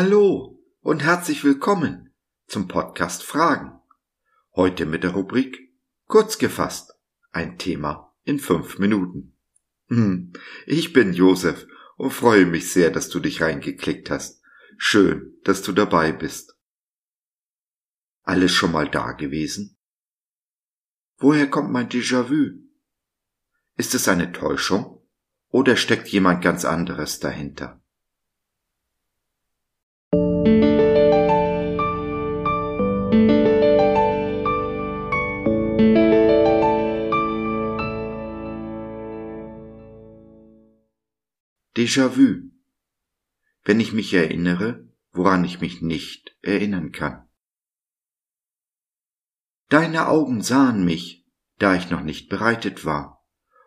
Hallo und herzlich willkommen zum Podcast Fragen. Heute mit der Rubrik Kurz gefasst, ein Thema in fünf Minuten. Hm, ich bin Josef und freue mich sehr, dass du dich reingeklickt hast. Schön, dass du dabei bist. Alles schon mal da gewesen? Woher kommt mein Déjà-vu? Ist es eine Täuschung oder steckt jemand ganz anderes dahinter? Déjà-vu. Wenn ich mich erinnere, woran ich mich nicht erinnern kann. Deine Augen sahen mich, da ich noch nicht bereitet war,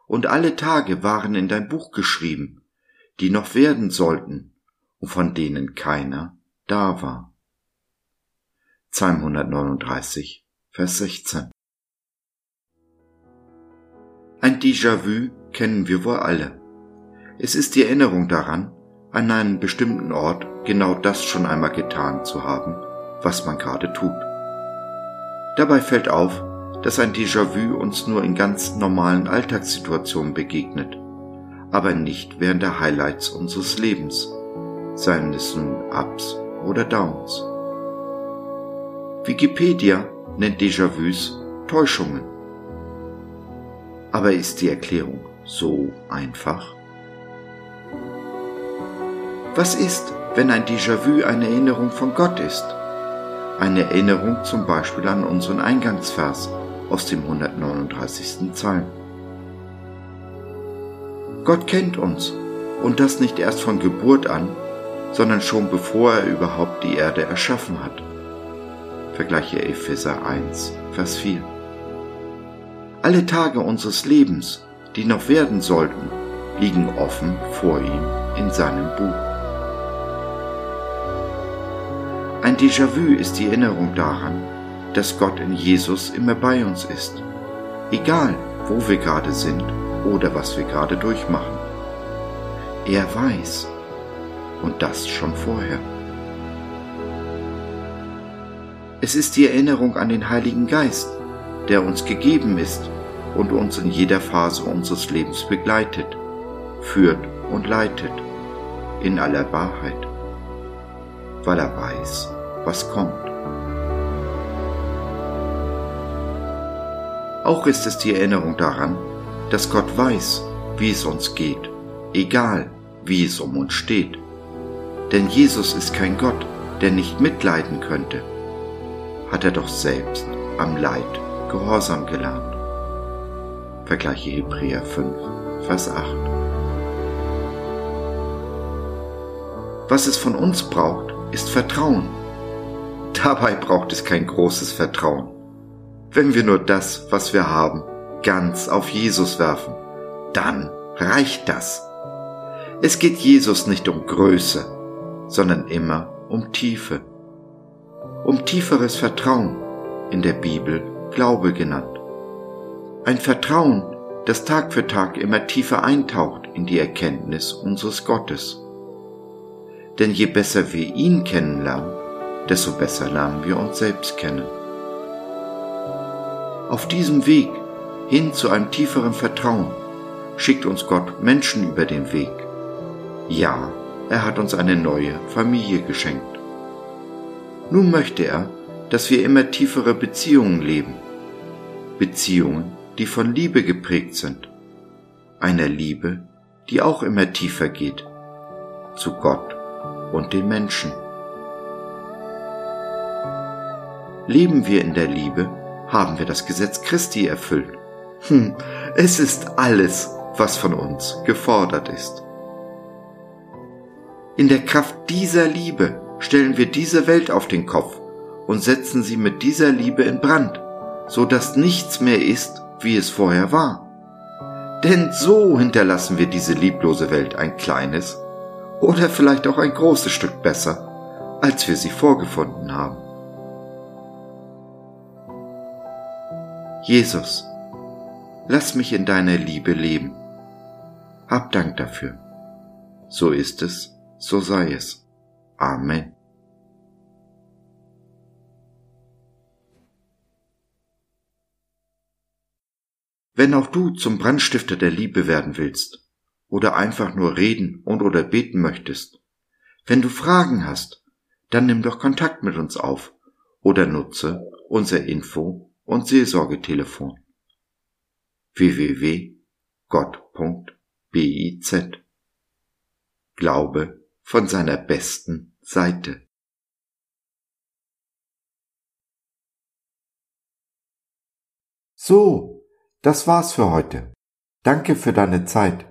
und alle Tage waren in dein Buch geschrieben, die noch werden sollten und von denen keiner da war. Psalm 139, Vers 16 Ein Déjà-vu kennen wir wohl alle. Es ist die Erinnerung daran, an einen bestimmten Ort genau das schon einmal getan zu haben, was man gerade tut. Dabei fällt auf, dass ein Déjà-vu uns nur in ganz normalen Alltagssituationen begegnet, aber nicht während der Highlights unseres Lebens, seien es nun Ups oder Downs. Wikipedia nennt Déjà-vus Täuschungen. Aber ist die Erklärung so einfach? Was ist, wenn ein Déjà-vu eine Erinnerung von Gott ist? Eine Erinnerung zum Beispiel an unseren Eingangsvers aus dem 139. Psalm. Gott kennt uns und das nicht erst von Geburt an, sondern schon bevor er überhaupt die Erde erschaffen hat. Vergleiche Epheser 1, Vers 4. Alle Tage unseres Lebens, die noch werden sollten, liegen offen vor ihm in seinem Buch. Ein Déjà-vu ist die Erinnerung daran, dass Gott in Jesus immer bei uns ist, egal wo wir gerade sind oder was wir gerade durchmachen. Er weiß und das schon vorher. Es ist die Erinnerung an den Heiligen Geist, der uns gegeben ist und uns in jeder Phase unseres Lebens begleitet, führt und leitet in aller Wahrheit, weil er weiß, was kommt. Auch ist es die Erinnerung daran, dass Gott weiß, wie es uns geht, egal wie es um uns steht. Denn Jesus ist kein Gott, der nicht mitleiden könnte, hat er doch selbst am Leid Gehorsam gelernt. Vergleiche Hebräer 5, Vers 8. Was es von uns braucht, ist Vertrauen Dabei braucht es kein großes Vertrauen. Wenn wir nur das, was wir haben, ganz auf Jesus werfen, dann reicht das. Es geht Jesus nicht um Größe, sondern immer um Tiefe. Um tieferes Vertrauen, in der Bibel Glaube genannt. Ein Vertrauen, das Tag für Tag immer tiefer eintaucht in die Erkenntnis unseres Gottes. Denn je besser wir ihn kennenlernen, desto besser lernen wir uns selbst kennen. Auf diesem Weg hin zu einem tieferen Vertrauen schickt uns Gott Menschen über den Weg. Ja, er hat uns eine neue Familie geschenkt. Nun möchte er, dass wir immer tiefere Beziehungen leben. Beziehungen, die von Liebe geprägt sind. Einer Liebe, die auch immer tiefer geht. Zu Gott und den Menschen. Leben wir in der Liebe, haben wir das Gesetz Christi erfüllt. Hm, es ist alles, was von uns gefordert ist. In der Kraft dieser Liebe stellen wir diese Welt auf den Kopf und setzen sie mit dieser Liebe in Brand, so dass nichts mehr ist, wie es vorher war. Denn so hinterlassen wir diese lieblose Welt ein kleines oder vielleicht auch ein großes Stück besser, als wir sie vorgefunden haben. Jesus, lass mich in deiner Liebe leben. Hab Dank dafür. So ist es, so sei es. Amen. Wenn auch du zum Brandstifter der Liebe werden willst, oder einfach nur reden und oder beten möchtest, wenn du Fragen hast, dann nimm doch Kontakt mit uns auf oder nutze unser Info- und Seelsorgetelefon www.gott.biz Glaube von seiner besten Seite. So, das war's für heute. Danke für deine Zeit.